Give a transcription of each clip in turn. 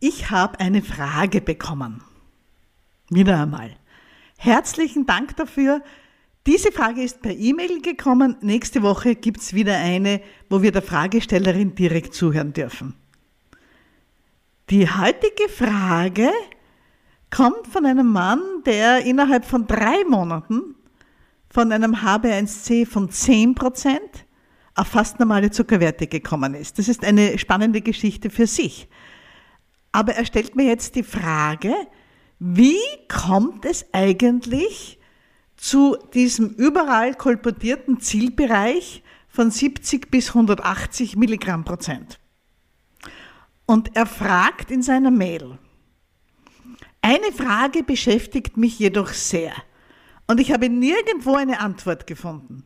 Ich habe eine Frage bekommen. Wieder einmal. Herzlichen Dank dafür. Diese Frage ist per E-Mail gekommen. Nächste Woche gibt es wieder eine, wo wir der Fragestellerin direkt zuhören dürfen. Die heutige Frage kommt von einem Mann, der innerhalb von drei Monaten von einem HB1C von 10% auf fast normale Zuckerwerte gekommen ist. Das ist eine spannende Geschichte für sich. Aber er stellt mir jetzt die Frage, wie kommt es eigentlich zu diesem überall kolportierten Zielbereich von 70 bis 180 Milligramm Prozent? Und er fragt in seiner Mail, eine Frage beschäftigt mich jedoch sehr und ich habe nirgendwo eine Antwort gefunden.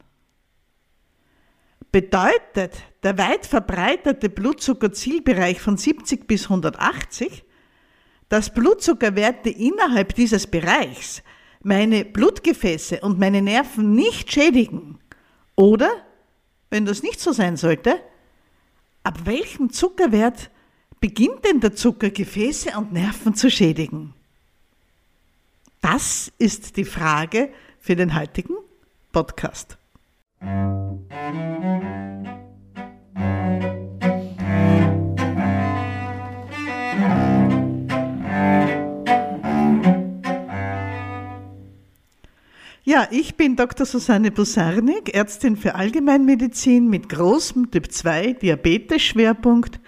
Bedeutet der weit verbreitete Blutzuckerzielbereich von 70 bis 180, dass Blutzuckerwerte innerhalb dieses Bereichs meine Blutgefäße und meine Nerven nicht schädigen? Oder, wenn das nicht so sein sollte, ab welchem Zuckerwert beginnt denn der Zucker Gefäße und Nerven zu schädigen? Das ist die Frage für den heutigen Podcast. Ja, ich bin Dr. Susanne Busarnik, Ärztin für Allgemeinmedizin mit großem Typ 2 Diabetes-Schwerpunkt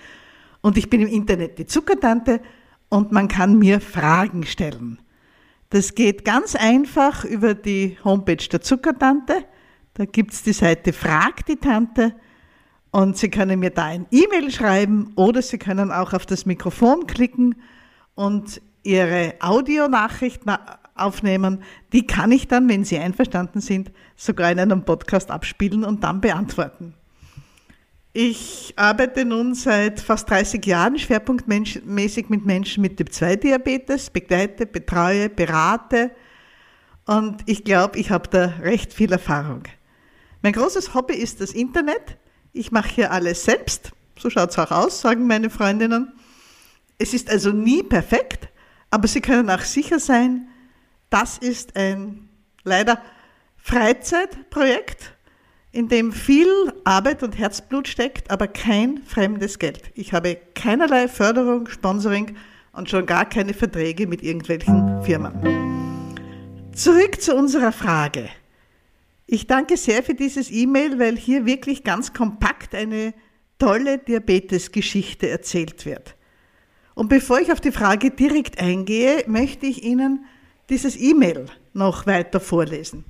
und ich bin im Internet die Zuckertante und man kann mir Fragen stellen. Das geht ganz einfach über die Homepage der Zuckertante. Da gibt es die Seite Frag die Tante und Sie können mir da ein E-Mail schreiben oder Sie können auch auf das Mikrofon klicken und Ihre Audionachricht aufnehmen. Die kann ich dann, wenn Sie einverstanden sind, sogar in einem Podcast abspielen und dann beantworten. Ich arbeite nun seit fast 30 Jahren schwerpunktmäßig mit Menschen mit Typ-2-Diabetes, begleite, betreue, berate und ich glaube, ich habe da recht viel Erfahrung. Mein großes Hobby ist das Internet. Ich mache hier alles selbst. So schaut es auch aus, sagen meine Freundinnen. Es ist also nie perfekt, aber Sie können auch sicher sein, das ist ein leider Freizeitprojekt in dem viel Arbeit und Herzblut steckt, aber kein fremdes Geld. Ich habe keinerlei Förderung, Sponsoring und schon gar keine Verträge mit irgendwelchen Firmen. Zurück zu unserer Frage. Ich danke sehr für dieses E-Mail, weil hier wirklich ganz kompakt eine tolle Diabetes-Geschichte erzählt wird. Und bevor ich auf die Frage direkt eingehe, möchte ich Ihnen dieses E-Mail noch weiter vorlesen.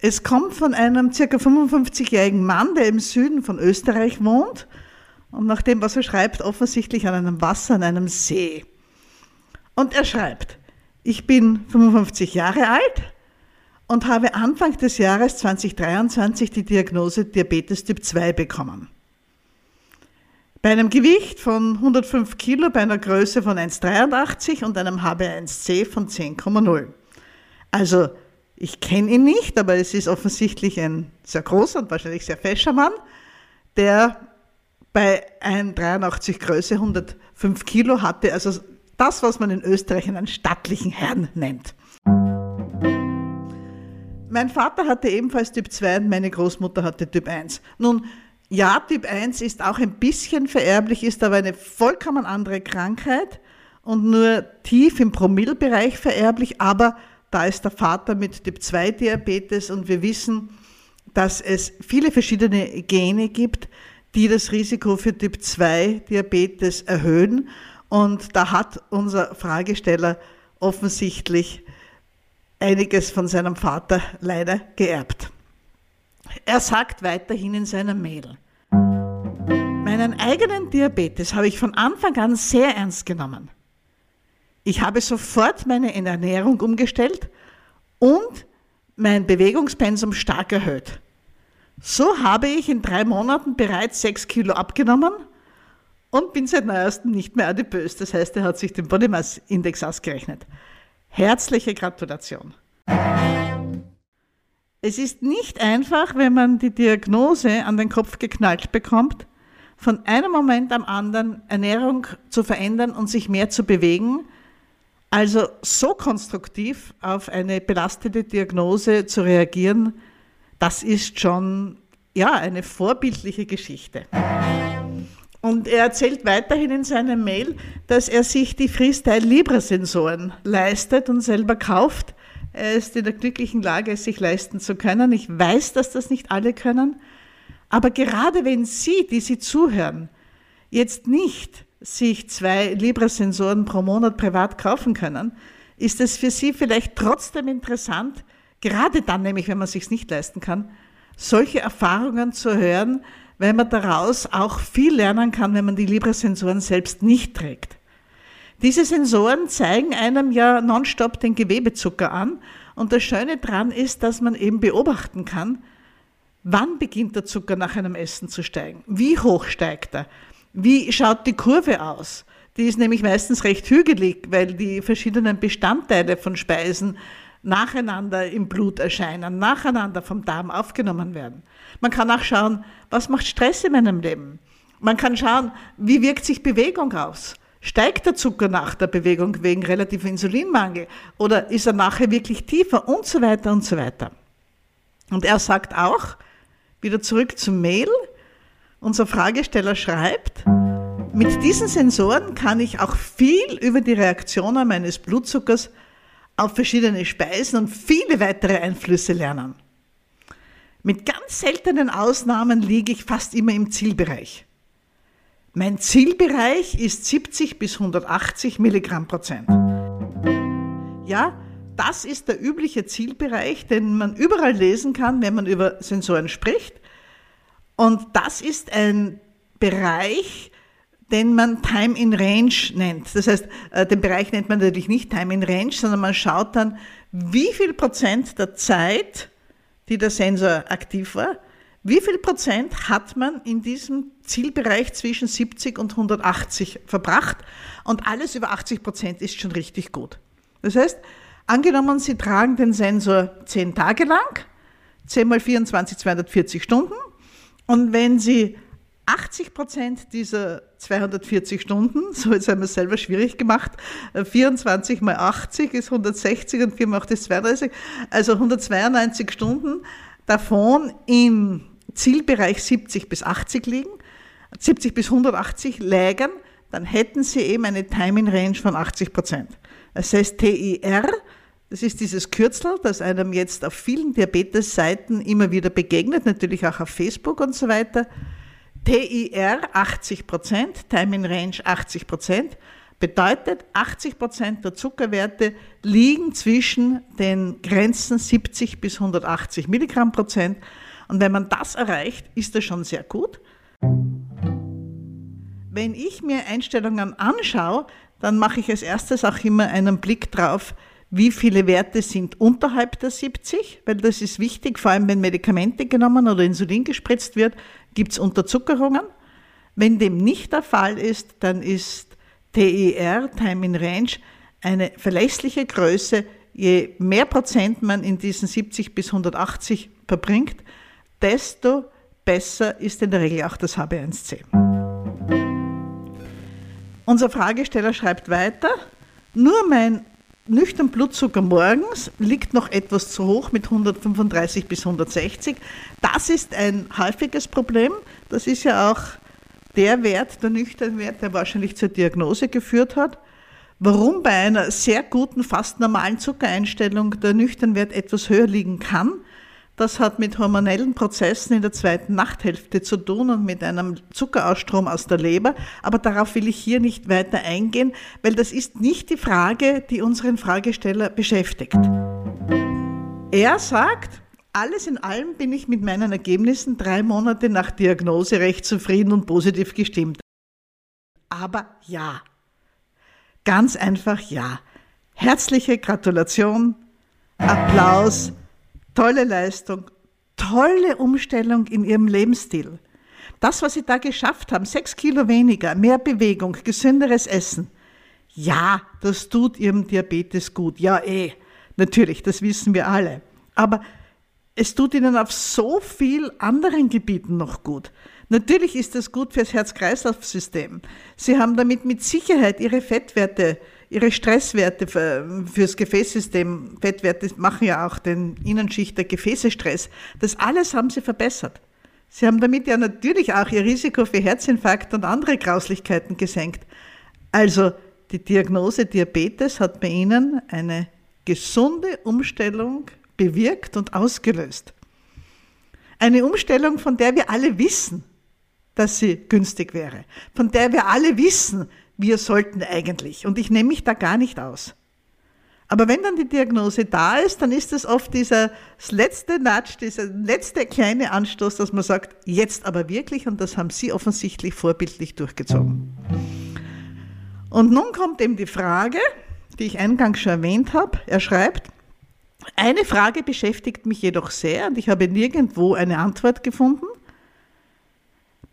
Es kommt von einem circa 55-jährigen Mann, der im Süden von Österreich wohnt und nach dem, was er schreibt, offensichtlich an einem Wasser, an einem See. Und er schreibt, ich bin 55 Jahre alt und habe Anfang des Jahres 2023 die Diagnose Diabetes Typ 2 bekommen. Bei einem Gewicht von 105 Kilo, bei einer Größe von 1,83 und einem HB1C von 10,0. Also ich kenne ihn nicht, aber es ist offensichtlich ein sehr großer und wahrscheinlich sehr fescher Mann, der bei 1,83 Größe 105 Kilo hatte, also das, was man in Österreich einen stattlichen Herrn nennt. Mein Vater hatte ebenfalls Typ 2 und meine Großmutter hatte Typ 1. Nun, ja, Typ 1 ist auch ein bisschen vererblich, ist aber eine vollkommen andere Krankheit und nur tief im Promillbereich vererblich, aber da ist der Vater mit Typ-2-Diabetes und wir wissen, dass es viele verschiedene Gene gibt, die das Risiko für Typ-2-Diabetes erhöhen. Und da hat unser Fragesteller offensichtlich einiges von seinem Vater leider geerbt. Er sagt weiterhin in seiner Mail, meinen eigenen Diabetes habe ich von Anfang an sehr ernst genommen. Ich habe sofort meine Ernährung umgestellt und mein Bewegungspensum stark erhöht. So habe ich in drei Monaten bereits sechs Kilo abgenommen und bin seit neuestem nicht mehr adipös. Das heißt, er hat sich den Body Mass Index ausgerechnet. Herzliche Gratulation. Es ist nicht einfach, wenn man die Diagnose an den Kopf geknallt bekommt, von einem Moment am anderen Ernährung zu verändern und sich mehr zu bewegen. Also so konstruktiv auf eine belastete Diagnose zu reagieren, das ist schon ja eine vorbildliche Geschichte. Und er erzählt weiterhin in seiner Mail, dass er sich die Freestyle Libra Sensoren leistet und selber kauft. Er ist in der glücklichen Lage, es sich leisten zu können. Ich weiß, dass das nicht alle können. Aber gerade wenn Sie, die Sie zuhören, jetzt nicht sich zwei Libra-Sensoren pro Monat privat kaufen können, ist es für Sie vielleicht trotzdem interessant, gerade dann nämlich, wenn man sich nicht leisten kann, solche Erfahrungen zu hören, weil man daraus auch viel lernen kann, wenn man die Libra-Sensoren selbst nicht trägt. Diese Sensoren zeigen einem ja nonstop den Gewebezucker an und das Schöne daran ist, dass man eben beobachten kann, wann beginnt der Zucker nach einem Essen zu steigen, wie hoch steigt er, wie schaut die Kurve aus. Die ist nämlich meistens recht hügelig, weil die verschiedenen Bestandteile von Speisen nacheinander im Blut erscheinen, nacheinander vom Darm aufgenommen werden. Man kann auch schauen, was macht Stress in meinem Leben. Man kann schauen, wie wirkt sich Bewegung aus. Steigt der Zucker nach der Bewegung wegen relativer Insulinmangel oder ist er nachher wirklich tiefer und so weiter und so weiter. Und er sagt auch, wieder zurück zum Mail, unser Fragesteller schreibt, mit diesen Sensoren kann ich auch viel über die Reaktionen meines Blutzuckers auf verschiedene Speisen und viele weitere Einflüsse lernen. Mit ganz seltenen Ausnahmen liege ich fast immer im Zielbereich. Mein Zielbereich ist 70 bis 180 Milligramm Prozent. Ja, das ist der übliche Zielbereich, den man überall lesen kann, wenn man über Sensoren spricht. Und das ist ein Bereich, den man Time in Range nennt. Das heißt, äh, den Bereich nennt man natürlich nicht Time in Range, sondern man schaut dann, wie viel Prozent der Zeit, die der Sensor aktiv war, wie viel Prozent hat man in diesem Zielbereich zwischen 70 und 180 verbracht? Und alles über 80 Prozent ist schon richtig gut. Das heißt, angenommen, Sie tragen den Sensor 10 Tage lang, 10 mal 24, 240 Stunden. Und wenn Sie 80 Prozent dieser 240 Stunden, so jetzt haben wir es selber schwierig gemacht, 24 mal 80 ist 160 und 4 mal 8 ist 32, also 192 Stunden davon im Zielbereich 70 bis 80 liegen, 70 bis 180 lägen, dann hätten Sie eben eine Timing Range von 80 Prozent. Das heißt TIR, das ist dieses Kürzel, das einem jetzt auf vielen Diabetes-Seiten immer wieder begegnet, natürlich auch auf Facebook und so weiter. TIR 80 Prozent, Time in Range 80 Prozent, bedeutet 80 Prozent der Zuckerwerte liegen zwischen den Grenzen 70 bis 180 Milligramm Prozent. Und wenn man das erreicht, ist das schon sehr gut. Wenn ich mir Einstellungen anschaue, dann mache ich als erstes auch immer einen Blick drauf, wie viele Werte sind unterhalb der 70, weil das ist wichtig, vor allem wenn Medikamente genommen oder Insulin gespritzt wird, gibt es Unterzuckerungen. Wenn dem nicht der Fall ist, dann ist TIR, Time in Range, eine verlässliche Größe. Je mehr Prozent man in diesen 70 bis 180 verbringt, desto besser ist in der Regel auch das HB1C. Unser Fragesteller schreibt weiter, nur mein nüchtern Blutzucker morgens liegt noch etwas zu hoch mit 135 bis 160. Das ist ein häufiges Problem. Das ist ja auch der Wert, der nüchterne Wert, der wahrscheinlich zur Diagnose geführt hat. Warum bei einer sehr guten, fast normalen Zuckereinstellung der nüchterne Wert etwas höher liegen kann, das hat mit hormonellen Prozessen in der zweiten Nachthälfte zu tun und mit einem Zuckerausstrom aus der Leber. Aber darauf will ich hier nicht weiter eingehen, weil das ist nicht die Frage, die unseren Fragesteller beschäftigt. Er sagt, alles in allem bin ich mit meinen Ergebnissen drei Monate nach Diagnose recht zufrieden und positiv gestimmt. Aber ja, ganz einfach ja. Herzliche Gratulation, Applaus tolle Leistung, tolle Umstellung in ihrem Lebensstil. Das, was sie da geschafft haben, sechs Kilo weniger, mehr Bewegung, gesünderes Essen. Ja, das tut ihrem Diabetes gut. Ja, eh, natürlich, das wissen wir alle. Aber es tut ihnen auf so vielen anderen Gebieten noch gut. Natürlich ist das gut fürs Herz-Kreislauf-System. Sie haben damit mit Sicherheit Ihre Fettwerte, Ihre Stresswerte fürs Gefäßsystem, Fettwerte machen ja auch den Innenschicht der Gefäße Stress. Das alles haben Sie verbessert. Sie haben damit ja natürlich auch Ihr Risiko für Herzinfarkt und andere Grauslichkeiten gesenkt. Also die Diagnose Diabetes hat bei Ihnen eine gesunde Umstellung bewirkt und ausgelöst. Eine Umstellung, von der wir alle wissen, dass sie günstig wäre, von der wir alle wissen, wir sollten eigentlich. Und ich nehme mich da gar nicht aus. Aber wenn dann die Diagnose da ist, dann ist es oft dieser letzte Natsch, dieser letzte kleine Anstoß, dass man sagt, jetzt aber wirklich, und das haben Sie offensichtlich vorbildlich durchgezogen. Und nun kommt eben die Frage, die ich eingangs schon erwähnt habe. Er schreibt, eine Frage beschäftigt mich jedoch sehr und ich habe nirgendwo eine Antwort gefunden.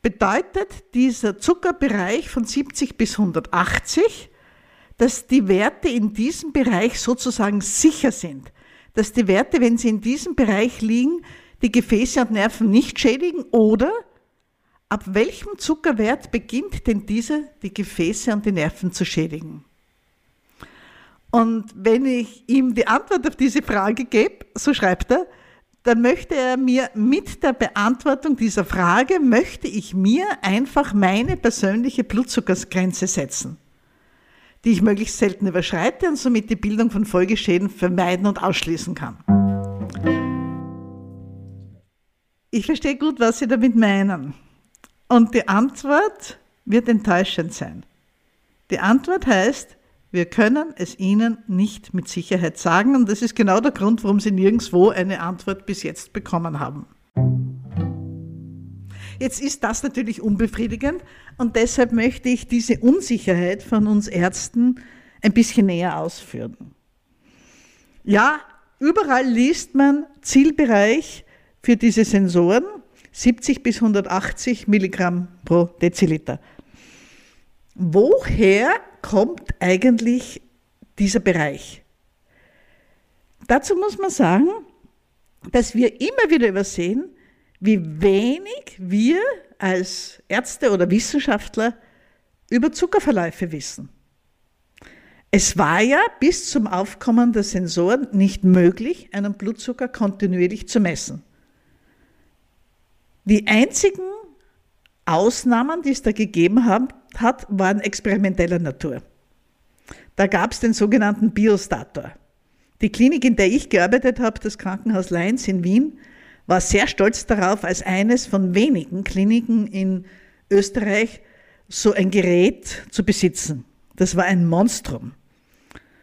Bedeutet dieser Zuckerbereich von 70 bis 180, dass die Werte in diesem Bereich sozusagen sicher sind? Dass die Werte, wenn sie in diesem Bereich liegen, die Gefäße und Nerven nicht schädigen? Oder ab welchem Zuckerwert beginnt denn dieser die Gefäße und die Nerven zu schädigen? Und wenn ich ihm die Antwort auf diese Frage gebe, so schreibt er, dann möchte er mir mit der Beantwortung dieser Frage, möchte ich mir einfach meine persönliche Blutzuckersgrenze setzen, die ich möglichst selten überschreite und somit die Bildung von Folgeschäden vermeiden und ausschließen kann. Ich verstehe gut, was Sie damit meinen. Und die Antwort wird enttäuschend sein. Die Antwort heißt, wir können es Ihnen nicht mit Sicherheit sagen und das ist genau der Grund, warum Sie nirgendwo eine Antwort bis jetzt bekommen haben. Jetzt ist das natürlich unbefriedigend und deshalb möchte ich diese Unsicherheit von uns Ärzten ein bisschen näher ausführen. Ja, überall liest man Zielbereich für diese Sensoren 70 bis 180 Milligramm pro Deziliter. Woher kommt eigentlich dieser Bereich? Dazu muss man sagen, dass wir immer wieder übersehen, wie wenig wir als Ärzte oder Wissenschaftler über Zuckerverläufe wissen. Es war ja bis zum Aufkommen der Sensoren nicht möglich, einen Blutzucker kontinuierlich zu messen. Die einzigen Ausnahmen, die es da gegeben hat, waren experimenteller Natur. Da gab es den sogenannten Biostator. Die Klinik, in der ich gearbeitet habe, das Krankenhaus Leins in Wien, war sehr stolz darauf, als eines von wenigen Kliniken in Österreich so ein Gerät zu besitzen. Das war ein Monstrum.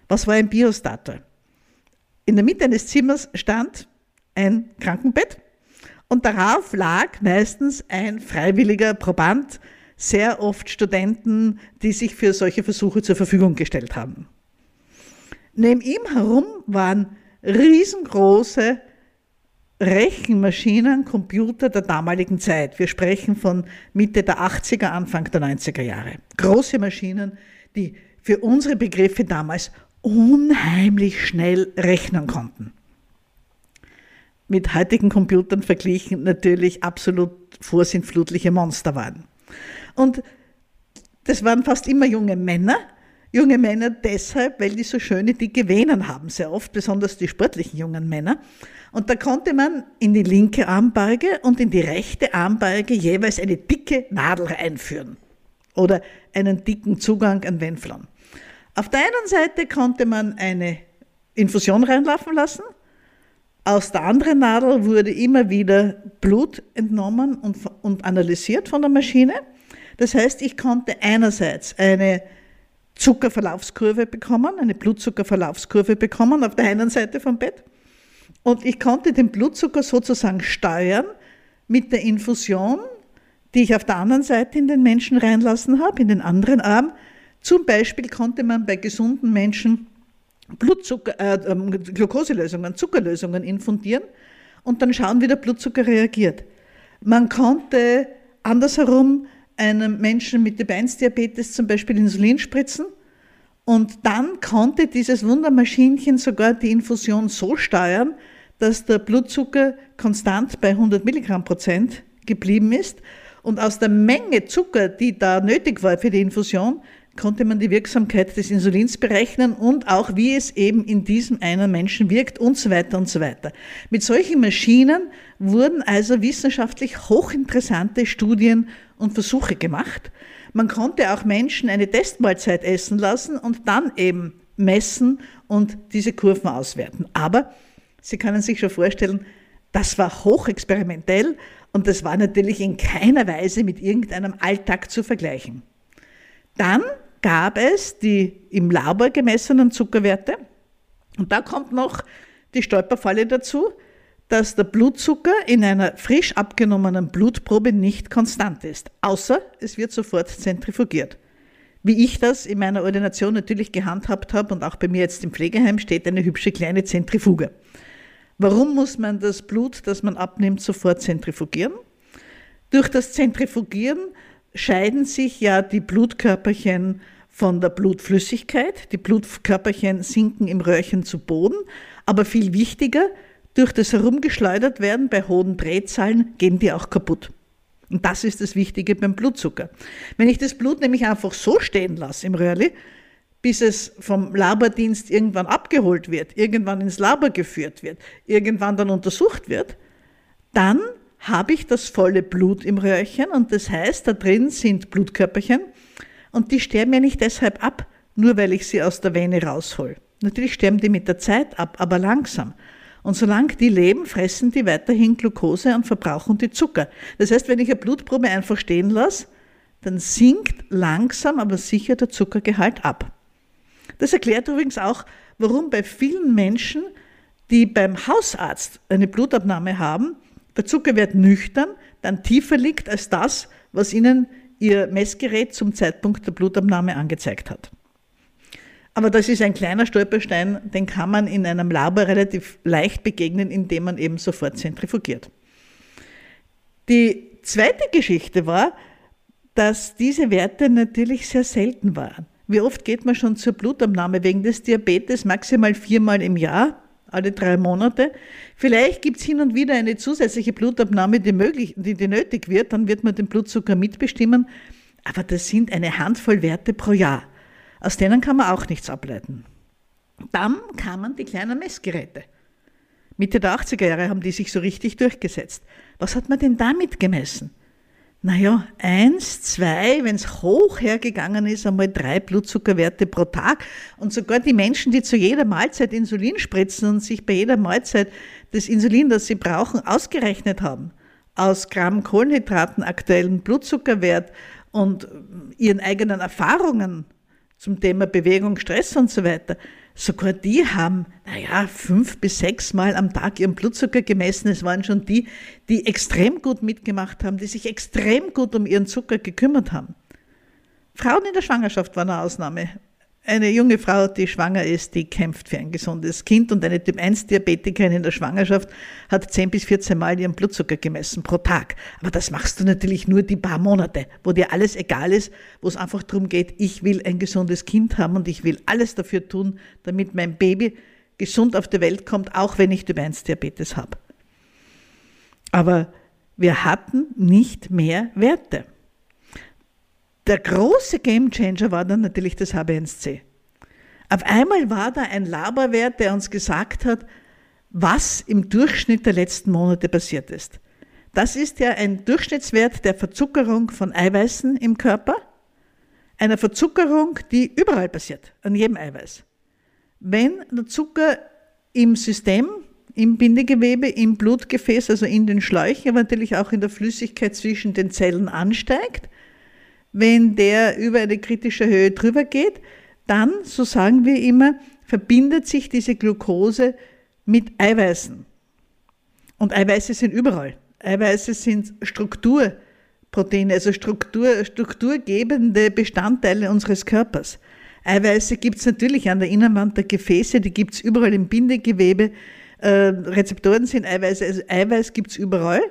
Was war ein Biostator? In der Mitte eines Zimmers stand ein Krankenbett und darauf lag meistens ein freiwilliger Proband, sehr oft Studenten, die sich für solche Versuche zur Verfügung gestellt haben. Neben ihm herum waren riesengroße Rechenmaschinen, Computer der damaligen Zeit. Wir sprechen von Mitte der 80er, Anfang der 90er Jahre. Große Maschinen, die für unsere Begriffe damals unheimlich schnell rechnen konnten mit heutigen Computern verglichen natürlich absolut vorsintflutliche Monster waren. Und das waren fast immer junge Männer. Junge Männer deshalb, weil die so schöne dicke Venen haben, sehr oft, besonders die sportlichen jungen Männer. Und da konnte man in die linke Armbalge und in die rechte Armbalge jeweils eine dicke Nadel einführen oder einen dicken Zugang an Venflon. Auf der einen Seite konnte man eine Infusion reinlaufen lassen aus der anderen Nadel wurde immer wieder Blut entnommen und, und analysiert von der Maschine. Das heißt, ich konnte einerseits eine Zuckerverlaufskurve bekommen, eine Blutzuckerverlaufskurve bekommen auf der einen Seite vom Bett. Und ich konnte den Blutzucker sozusagen steuern mit der Infusion, die ich auf der anderen Seite in den Menschen reinlassen habe, in den anderen Arm. Zum Beispiel konnte man bei gesunden Menschen Blutzucker, äh, ähm, Glukoselösungen, Zuckerlösungen infundieren und dann schauen, wie der Blutzucker reagiert. Man konnte andersherum einem Menschen mit Typ 1 Diabetes zum Beispiel Insulin spritzen und dann konnte dieses Wundermaschinchen sogar die Infusion so steuern, dass der Blutzucker konstant bei 100 Milligramm Prozent geblieben ist Und aus der Menge Zucker, die da nötig war für die Infusion, konnte man die Wirksamkeit des Insulins berechnen und auch wie es eben in diesem einen Menschen wirkt und so weiter und so weiter. Mit solchen Maschinen wurden also wissenschaftlich hochinteressante Studien und Versuche gemacht. Man konnte auch Menschen eine Testmahlzeit essen lassen und dann eben messen und diese Kurven auswerten. Aber Sie können sich schon vorstellen, das war hochexperimentell und das war natürlich in keiner Weise mit irgendeinem Alltag zu vergleichen. Dann gab es die im Labor gemessenen Zuckerwerte. Und da kommt noch die Stolperfalle dazu, dass der Blutzucker in einer frisch abgenommenen Blutprobe nicht konstant ist, außer es wird sofort zentrifugiert. Wie ich das in meiner Ordination natürlich gehandhabt habe und auch bei mir jetzt im Pflegeheim steht eine hübsche kleine Zentrifuge. Warum muss man das Blut, das man abnimmt, sofort zentrifugieren? Durch das Zentrifugieren scheiden sich ja die Blutkörperchen von der Blutflüssigkeit. Die Blutkörperchen sinken im Röhrchen zu Boden. Aber viel wichtiger, durch das Herumgeschleudert werden bei hohen Drehzahlen gehen die auch kaputt. Und das ist das Wichtige beim Blutzucker. Wenn ich das Blut nämlich einfach so stehen lasse im Röhrli, bis es vom Labordienst irgendwann abgeholt wird, irgendwann ins Labor geführt wird, irgendwann dann untersucht wird, dann habe ich das volle Blut im Röhrchen und das heißt, da drin sind Blutkörperchen und die sterben ja nicht deshalb ab, nur weil ich sie aus der Vene raushol. Natürlich sterben die mit der Zeit ab, aber langsam. Und solange die leben, fressen die weiterhin Glucose und verbrauchen die Zucker. Das heißt, wenn ich eine Blutprobe einfach stehen lasse, dann sinkt langsam, aber sicher der Zuckergehalt ab. Das erklärt übrigens auch, warum bei vielen Menschen, die beim Hausarzt eine Blutabnahme haben, der Zuckerwert nüchtern dann tiefer liegt als das, was ihnen ihr Messgerät zum Zeitpunkt der Blutabnahme angezeigt hat. Aber das ist ein kleiner Stolperstein, den kann man in einem Labor relativ leicht begegnen, indem man eben sofort zentrifugiert. Die zweite Geschichte war, dass diese Werte natürlich sehr selten waren. Wie oft geht man schon zur Blutabnahme wegen des Diabetes? Maximal viermal im Jahr alle drei Monate. Vielleicht gibt es hin und wieder eine zusätzliche Blutabnahme, die, möglich, die, die nötig wird, dann wird man den Blutzucker mitbestimmen. Aber das sind eine Handvoll Werte pro Jahr. Aus denen kann man auch nichts ableiten. Dann kamen die kleinen Messgeräte. Mitte der 80er Jahre haben die sich so richtig durchgesetzt. Was hat man denn damit gemessen? Naja, eins, zwei, wenn es hoch hergegangen ist, einmal drei Blutzuckerwerte pro Tag. Und sogar die Menschen, die zu jeder Mahlzeit Insulin spritzen und sich bei jeder Mahlzeit das Insulin, das sie brauchen, ausgerechnet haben, aus Gramm Kohlenhydraten, aktuellen Blutzuckerwert und ihren eigenen Erfahrungen zum Thema Bewegung, Stress und so weiter, Sogar die haben, naja, fünf bis sechs Mal am Tag ihren Blutzucker gemessen. Es waren schon die, die extrem gut mitgemacht haben, die sich extrem gut um ihren Zucker gekümmert haben. Frauen in der Schwangerschaft waren eine Ausnahme. Eine junge Frau, die schwanger ist, die kämpft für ein gesundes Kind und eine Typ-1-Diabetikerin in der Schwangerschaft hat 10 bis 14 Mal ihren Blutzucker gemessen pro Tag. Aber das machst du natürlich nur die paar Monate, wo dir alles egal ist, wo es einfach darum geht, ich will ein gesundes Kind haben und ich will alles dafür tun, damit mein Baby gesund auf die Welt kommt, auch wenn ich Typ-1-Diabetes habe. Aber wir hatten nicht mehr Werte. Der große Gamechanger war dann natürlich das HB1C. Auf einmal war da ein Laberwert, der uns gesagt hat, was im Durchschnitt der letzten Monate passiert ist. Das ist ja ein Durchschnittswert der Verzuckerung von Eiweißen im Körper, einer Verzuckerung, die überall passiert, an jedem Eiweiß. Wenn der Zucker im System, im Bindegewebe, im Blutgefäß, also in den Schläuchen, aber natürlich auch in der Flüssigkeit zwischen den Zellen ansteigt, wenn der über eine kritische Höhe drüber geht, dann, so sagen wir immer, verbindet sich diese Glucose mit Eiweißen. Und Eiweiße sind überall. Eiweiße sind Strukturproteine, also Struktur, strukturgebende Bestandteile unseres Körpers. Eiweiße gibt es natürlich an der Innenwand der Gefäße, die gibt es überall im Bindegewebe. Äh, Rezeptoren sind Eiweiße, also Eiweiß gibt es überall.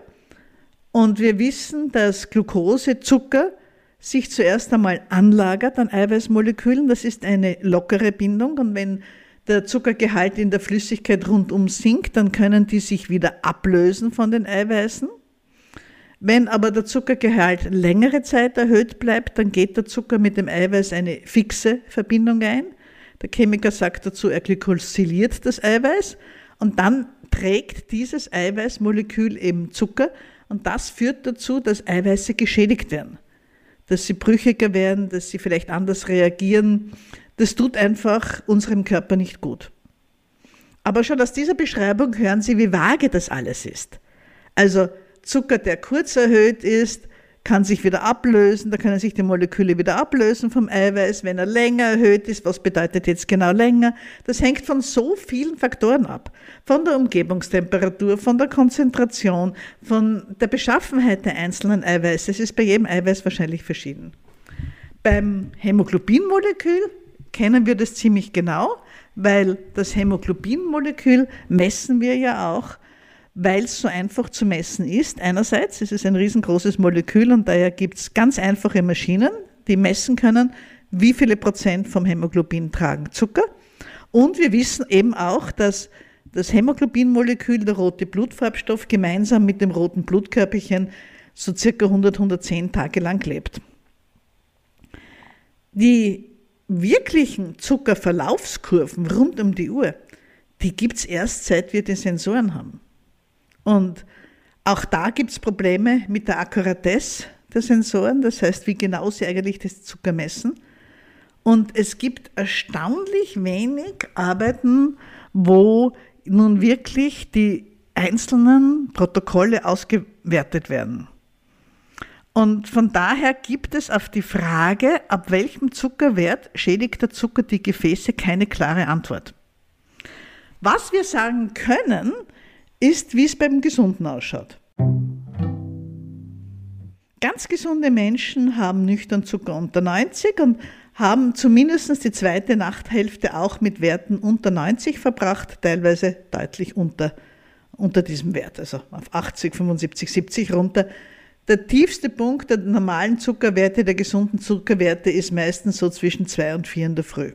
Und wir wissen, dass Glucose, Zucker, sich zuerst einmal anlagert an Eiweißmolekülen. Das ist eine lockere Bindung und wenn der Zuckergehalt in der Flüssigkeit rundum sinkt, dann können die sich wieder ablösen von den Eiweißen. Wenn aber der Zuckergehalt längere Zeit erhöht bleibt, dann geht der Zucker mit dem Eiweiß eine fixe Verbindung ein. Der Chemiker sagt dazu, er glykosyliert das Eiweiß und dann trägt dieses Eiweißmolekül eben Zucker und das führt dazu, dass Eiweiße geschädigt werden, dass sie brüchiger werden, dass sie vielleicht anders reagieren. Das tut einfach unserem Körper nicht gut. Aber schon aus dieser Beschreibung hören Sie, wie vage das alles ist. Also Zucker, der kurz erhöht ist, kann sich wieder ablösen, da können sich die Moleküle wieder ablösen vom Eiweiß, wenn er länger erhöht ist. Was bedeutet jetzt genau länger? Das hängt von so vielen Faktoren ab. Von der Umgebungstemperatur, von der Konzentration, von der Beschaffenheit der einzelnen Eiweiße. Es ist bei jedem Eiweiß wahrscheinlich verschieden. Beim Hämoglobinmolekül kennen wir das ziemlich genau, weil das Hämoglobinmolekül messen wir ja auch weil es so einfach zu messen ist. Einerseits ist es ein riesengroßes Molekül und daher gibt es ganz einfache Maschinen, die messen können, wie viele Prozent vom Hämoglobin tragen Zucker. Und wir wissen eben auch, dass das Hämoglobinmolekül, der rote Blutfarbstoff, gemeinsam mit dem roten Blutkörperchen so circa 100, 110 Tage lang lebt. Die wirklichen Zuckerverlaufskurven rund um die Uhr, die gibt es erst seit wir die Sensoren haben. Und auch da gibt es Probleme mit der Akkuratesse der Sensoren, das heißt, wie genau sie eigentlich das Zucker messen. Und es gibt erstaunlich wenig Arbeiten, wo nun wirklich die einzelnen Protokolle ausgewertet werden. Und von daher gibt es auf die Frage, ab welchem Zuckerwert schädigt der Zucker die Gefäße, keine klare Antwort. Was wir sagen können, ist, wie es beim Gesunden ausschaut. Ganz gesunde Menschen haben nüchtern Zucker unter 90 und haben zumindest die zweite Nachthälfte auch mit Werten unter 90 verbracht, teilweise deutlich unter, unter diesem Wert, also auf 80, 75, 70 runter. Der tiefste Punkt der normalen Zuckerwerte, der gesunden Zuckerwerte, ist meistens so zwischen 2 und 4 in der Früh.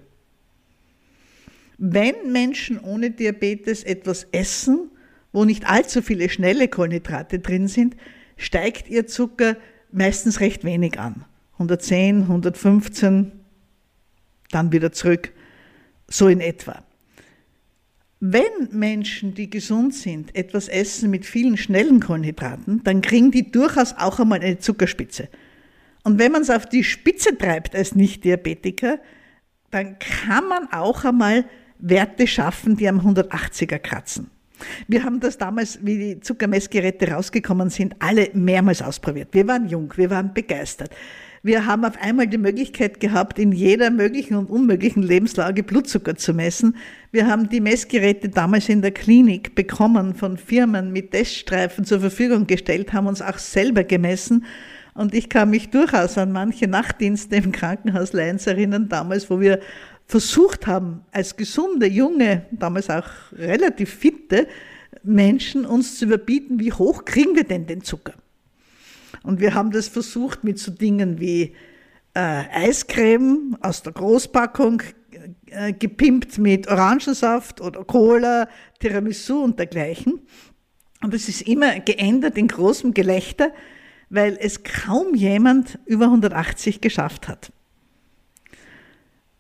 Wenn Menschen ohne Diabetes etwas essen, wo nicht allzu viele schnelle Kohlenhydrate drin sind, steigt ihr Zucker meistens recht wenig an. 110, 115, dann wieder zurück, so in etwa. Wenn Menschen, die gesund sind, etwas essen mit vielen schnellen Kohlenhydraten, dann kriegen die durchaus auch einmal eine Zuckerspitze. Und wenn man es auf die Spitze treibt als Nicht-Diabetiker, dann kann man auch einmal Werte schaffen, die am 180er kratzen. Wir haben das damals, wie die Zuckermessgeräte rausgekommen sind, alle mehrmals ausprobiert. Wir waren jung, wir waren begeistert. Wir haben auf einmal die Möglichkeit gehabt, in jeder möglichen und unmöglichen Lebenslage Blutzucker zu messen. Wir haben die Messgeräte damals in der Klinik bekommen, von Firmen mit Teststreifen zur Verfügung gestellt, haben uns auch selber gemessen. Und ich kann mich durchaus an manche Nachtdienste im Krankenhaus Leins erinnern, damals, wo wir versucht haben, als gesunde, junge, damals auch relativ fitte Menschen uns zu überbieten, wie hoch kriegen wir denn den Zucker? Und wir haben das versucht mit so Dingen wie äh, Eiscreme aus der Großpackung, äh, gepimpt mit Orangensaft oder Cola, Tiramisu und dergleichen. Und es ist immer geändert in großem Gelächter, weil es kaum jemand über 180 geschafft hat.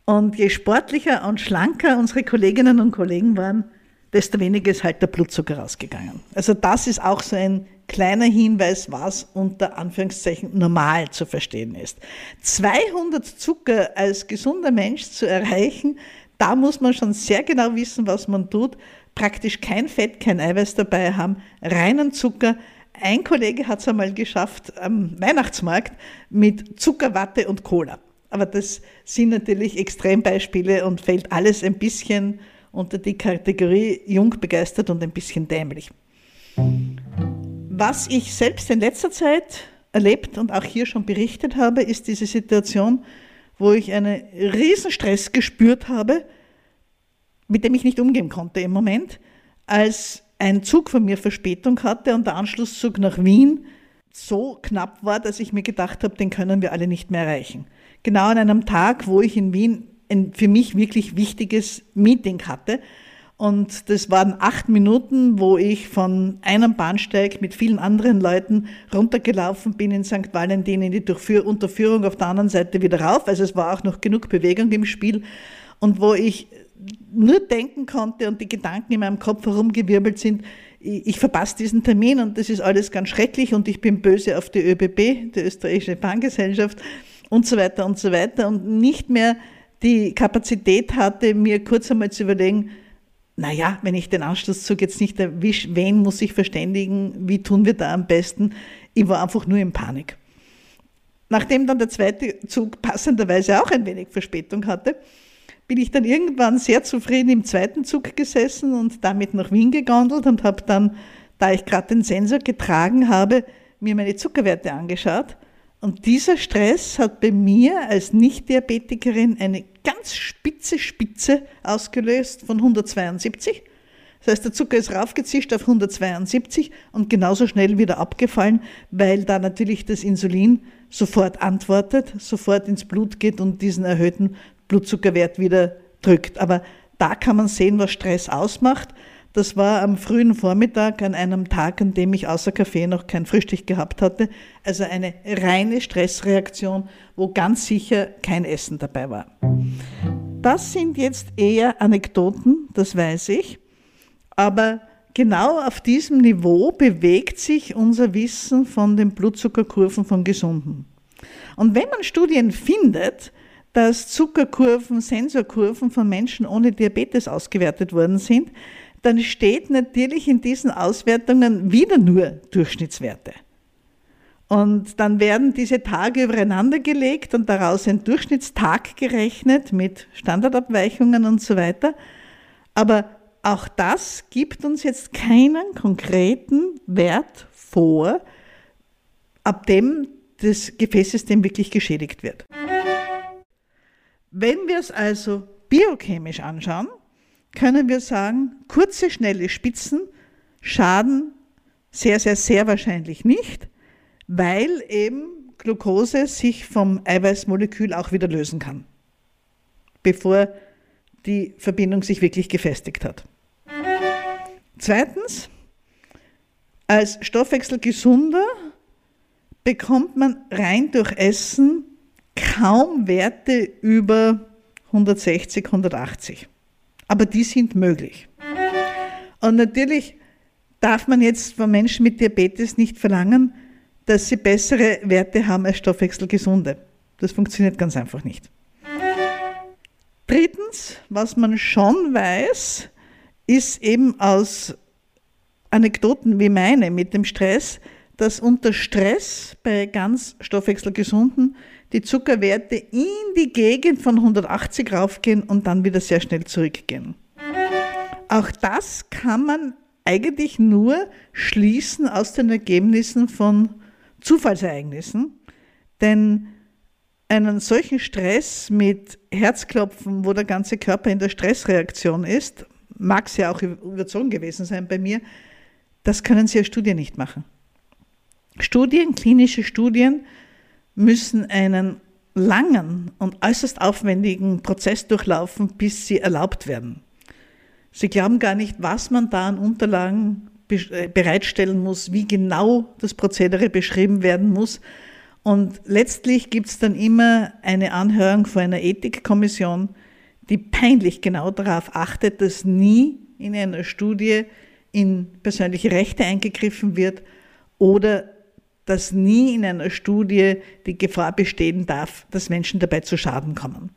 Und je sportlicher und schlanker unsere Kolleginnen und Kollegen waren, desto weniger ist halt der Blutzucker rausgegangen. Also das ist auch so ein kleiner Hinweis, was unter Anführungszeichen normal zu verstehen ist. 200 Zucker als gesunder Mensch zu erreichen, da muss man schon sehr genau wissen, was man tut. Praktisch kein Fett, kein Eiweiß dabei haben, reinen Zucker. Ein Kollege hat es einmal geschafft am Weihnachtsmarkt mit Zuckerwatte und Cola. Aber das sind natürlich Extrembeispiele und fällt alles ein bisschen unter die Kategorie jung, begeistert und ein bisschen dämlich. Was ich selbst in letzter Zeit erlebt und auch hier schon berichtet habe, ist diese Situation, wo ich einen Riesenstress gespürt habe, mit dem ich nicht umgehen konnte im Moment, als ein Zug von mir Verspätung hatte und der Anschlusszug nach Wien so knapp war, dass ich mir gedacht habe, den können wir alle nicht mehr erreichen genau an einem Tag, wo ich in Wien ein für mich wirklich wichtiges Meeting hatte. Und das waren acht Minuten, wo ich von einem Bahnsteig mit vielen anderen Leuten runtergelaufen bin in St. Valentin in die Durchführ Unterführung auf der anderen Seite wieder rauf. Also es war auch noch genug Bewegung im Spiel. Und wo ich nur denken konnte und die Gedanken in meinem Kopf herumgewirbelt sind, ich, verpasse diesen Termin und das ist alles ganz schrecklich und ich bin böse auf die ÖBB, die österreichische Bahngesellschaft und so weiter und so weiter und nicht mehr die Kapazität hatte, mir kurz einmal zu überlegen, naja, wenn ich den Anschlusszug jetzt nicht erwische, wen muss ich verständigen, wie tun wir da am besten? Ich war einfach nur in Panik. Nachdem dann der zweite Zug passenderweise auch ein wenig Verspätung hatte, bin ich dann irgendwann sehr zufrieden im zweiten Zug gesessen und damit nach Wien gegondelt und habe dann, da ich gerade den Sensor getragen habe, mir meine Zuckerwerte angeschaut. Und dieser Stress hat bei mir als Nicht-Diabetikerin eine ganz spitze Spitze ausgelöst von 172. Das heißt, der Zucker ist raufgezischt auf 172 und genauso schnell wieder abgefallen, weil da natürlich das Insulin sofort antwortet, sofort ins Blut geht und diesen erhöhten Blutzuckerwert wieder drückt. Aber da kann man sehen, was Stress ausmacht. Das war am frühen Vormittag an einem Tag, an dem ich außer Kaffee noch kein Frühstück gehabt hatte. Also eine reine Stressreaktion, wo ganz sicher kein Essen dabei war. Das sind jetzt eher Anekdoten, das weiß ich. Aber genau auf diesem Niveau bewegt sich unser Wissen von den Blutzuckerkurven von Gesunden. Und wenn man Studien findet, dass Zuckerkurven, Sensorkurven von Menschen ohne Diabetes ausgewertet worden sind, dann steht natürlich in diesen Auswertungen wieder nur Durchschnittswerte. Und dann werden diese Tage übereinander gelegt und daraus ein Durchschnittstag gerechnet mit Standardabweichungen und so weiter. Aber auch das gibt uns jetzt keinen konkreten Wert vor, ab dem das Gefäßsystem wirklich geschädigt wird. Wenn wir es also biochemisch anschauen, können wir sagen, kurze, schnelle Spitzen schaden sehr, sehr, sehr wahrscheinlich nicht, weil eben Glucose sich vom Eiweißmolekül auch wieder lösen kann, bevor die Verbindung sich wirklich gefestigt hat. Zweitens, als Stoffwechsel gesunder bekommt man rein durch Essen kaum Werte über 160, 180. Aber die sind möglich. Und natürlich darf man jetzt von Menschen mit Diabetes nicht verlangen, dass sie bessere Werte haben als Stoffwechselgesunde. Das funktioniert ganz einfach nicht. Drittens, was man schon weiß, ist eben aus Anekdoten wie meine mit dem Stress, dass unter Stress bei ganz Stoffwechselgesunden die Zuckerwerte in die Gegend von 180 raufgehen und dann wieder sehr schnell zurückgehen. Auch das kann man eigentlich nur schließen aus den Ergebnissen von Zufallsereignissen, denn einen solchen Stress mit Herzklopfen, wo der ganze Körper in der Stressreaktion ist, mag es ja auch überzogen gewesen sein bei mir, das können Sie als Studie nicht machen. Studien, klinische Studien müssen einen langen und äußerst aufwendigen Prozess durchlaufen, bis sie erlaubt werden. Sie glauben gar nicht, was man da an Unterlagen äh, bereitstellen muss, wie genau das Prozedere beschrieben werden muss. Und letztlich gibt es dann immer eine Anhörung vor einer Ethikkommission, die peinlich genau darauf achtet, dass nie in einer Studie in persönliche Rechte eingegriffen wird oder dass nie in einer Studie die Gefahr bestehen darf, dass Menschen dabei zu Schaden kommen.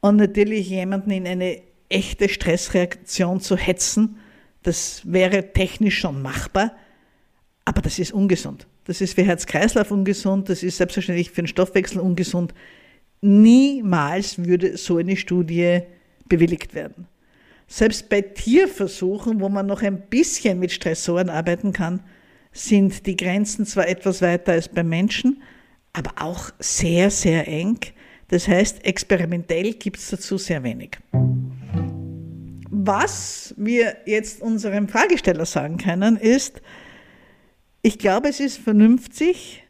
Und natürlich jemanden in eine echte Stressreaktion zu hetzen, das wäre technisch schon machbar, aber das ist ungesund. Das ist für Herz-Kreislauf ungesund, das ist selbstverständlich für den Stoffwechsel ungesund. Niemals würde so eine Studie bewilligt werden. Selbst bei Tierversuchen, wo man noch ein bisschen mit Stressoren arbeiten kann, sind die Grenzen zwar etwas weiter als beim Menschen, aber auch sehr, sehr eng. Das heißt, experimentell gibt es dazu sehr wenig. Was wir jetzt unserem Fragesteller sagen können, ist, ich glaube, es ist vernünftig,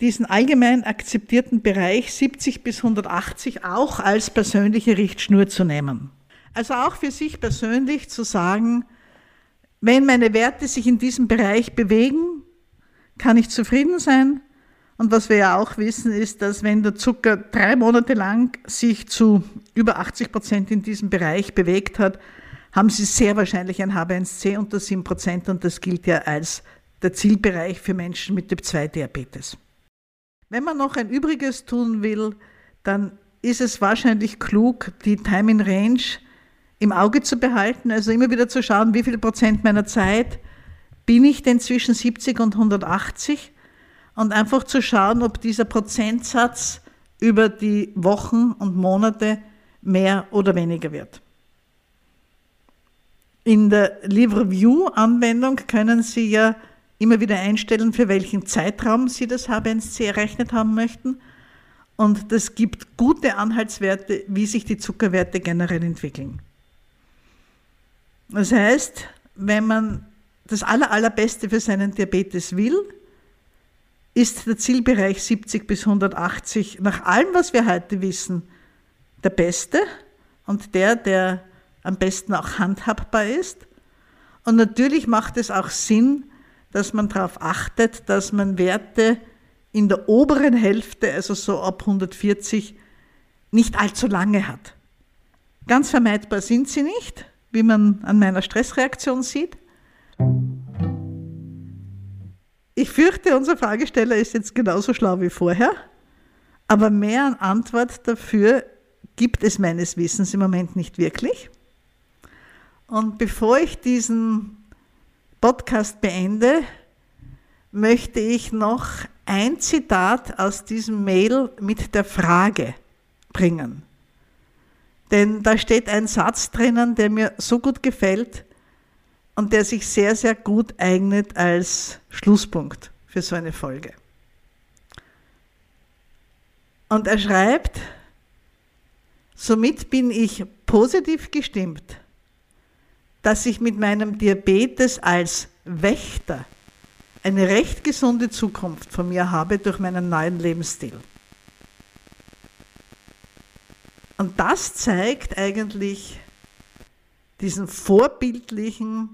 diesen allgemein akzeptierten Bereich 70 bis 180 auch als persönliche Richtschnur zu nehmen. Also auch für sich persönlich zu sagen, wenn meine Werte sich in diesem Bereich bewegen, kann ich zufrieden sein. Und was wir ja auch wissen, ist, dass wenn der Zucker drei Monate lang sich zu über 80 Prozent in diesem Bereich bewegt hat, haben Sie sehr wahrscheinlich ein H1C unter 7 Prozent und das gilt ja als der Zielbereich für Menschen mit Typ-2-Diabetes. Wenn man noch ein Übriges tun will, dann ist es wahrscheinlich klug, die Time in Range im Auge zu behalten, also immer wieder zu schauen, wie viel Prozent meiner Zeit bin ich denn zwischen 70 und 180 und einfach zu schauen, ob dieser Prozentsatz über die Wochen und Monate mehr oder weniger wird. In der Live View Anwendung können Sie ja immer wieder einstellen, für welchen Zeitraum Sie das H1C errechnet haben möchten. Und das gibt gute Anhaltswerte, wie sich die Zuckerwerte generell entwickeln. Das heißt, wenn man das aller, allerbeste für seinen Diabetes will, ist der Zielbereich 70 bis 180 nach allem, was wir heute wissen, der beste und der, der am besten auch handhabbar ist. Und natürlich macht es auch Sinn, dass man darauf achtet, dass man Werte in der oberen Hälfte, also so ab 140, nicht allzu lange hat. Ganz vermeidbar sind sie nicht, wie man an meiner Stressreaktion sieht. Ich fürchte, unser Fragesteller ist jetzt genauso schlau wie vorher, aber mehr an Antwort dafür gibt es meines Wissens im Moment nicht wirklich. Und bevor ich diesen Podcast beende, möchte ich noch ein Zitat aus diesem Mail mit der Frage bringen. Denn da steht ein Satz drinnen, der mir so gut gefällt, und der sich sehr, sehr gut eignet als Schlusspunkt für so eine Folge. Und er schreibt, somit bin ich positiv gestimmt, dass ich mit meinem Diabetes als Wächter eine recht gesunde Zukunft von mir habe durch meinen neuen Lebensstil. Und das zeigt eigentlich diesen vorbildlichen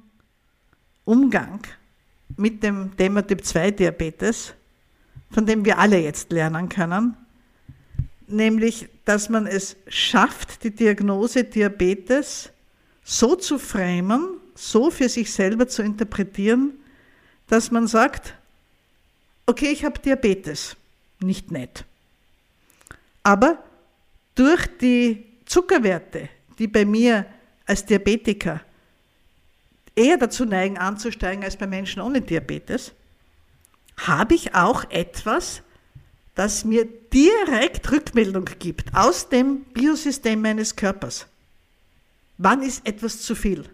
Umgang mit dem Thema Typ 2 Diabetes, von dem wir alle jetzt lernen können, nämlich dass man es schafft, die Diagnose Diabetes so zu framen, so für sich selber zu interpretieren, dass man sagt, okay, ich habe Diabetes, nicht nett. Aber durch die Zuckerwerte, die bei mir als Diabetiker eher dazu neigen, anzusteigen als bei Menschen ohne Diabetes, habe ich auch etwas, das mir direkt Rückmeldung gibt aus dem Biosystem meines Körpers. Wann ist etwas zu viel?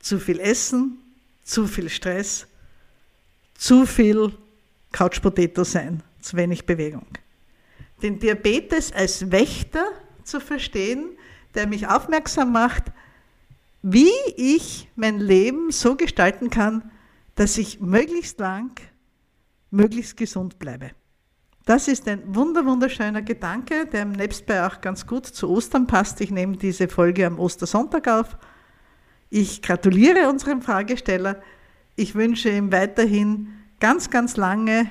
Zu viel Essen, zu viel Stress, zu viel Couch Potato sein, zu wenig Bewegung. Den Diabetes als Wächter zu verstehen, der mich aufmerksam macht, wie ich mein Leben so gestalten kann, dass ich möglichst lang, möglichst gesund bleibe. Das ist ein wunder, wunderschöner Gedanke, der im Nebstbei auch ganz gut zu Ostern passt. Ich nehme diese Folge am Ostersonntag auf. Ich gratuliere unserem Fragesteller. Ich wünsche ihm weiterhin ganz, ganz lange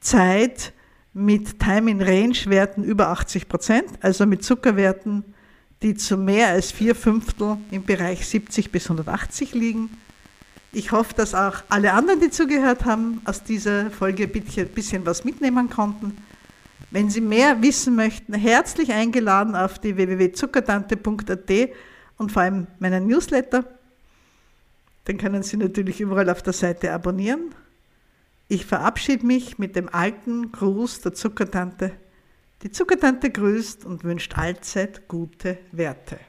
Zeit mit Time in Range Werten über 80 Prozent, also mit Zuckerwerten die zu mehr als vier Fünftel im Bereich 70 bis 180 liegen. Ich hoffe, dass auch alle anderen, die zugehört haben, aus dieser Folge ein bisschen was mitnehmen konnten. Wenn Sie mehr wissen möchten, herzlich eingeladen auf die www.zuckertante.at und vor allem meinen Newsletter. Den können Sie natürlich überall auf der Seite abonnieren. Ich verabschiede mich mit dem alten Gruß der Zuckertante. Die Zuckertante grüßt und wünscht allzeit gute Werte.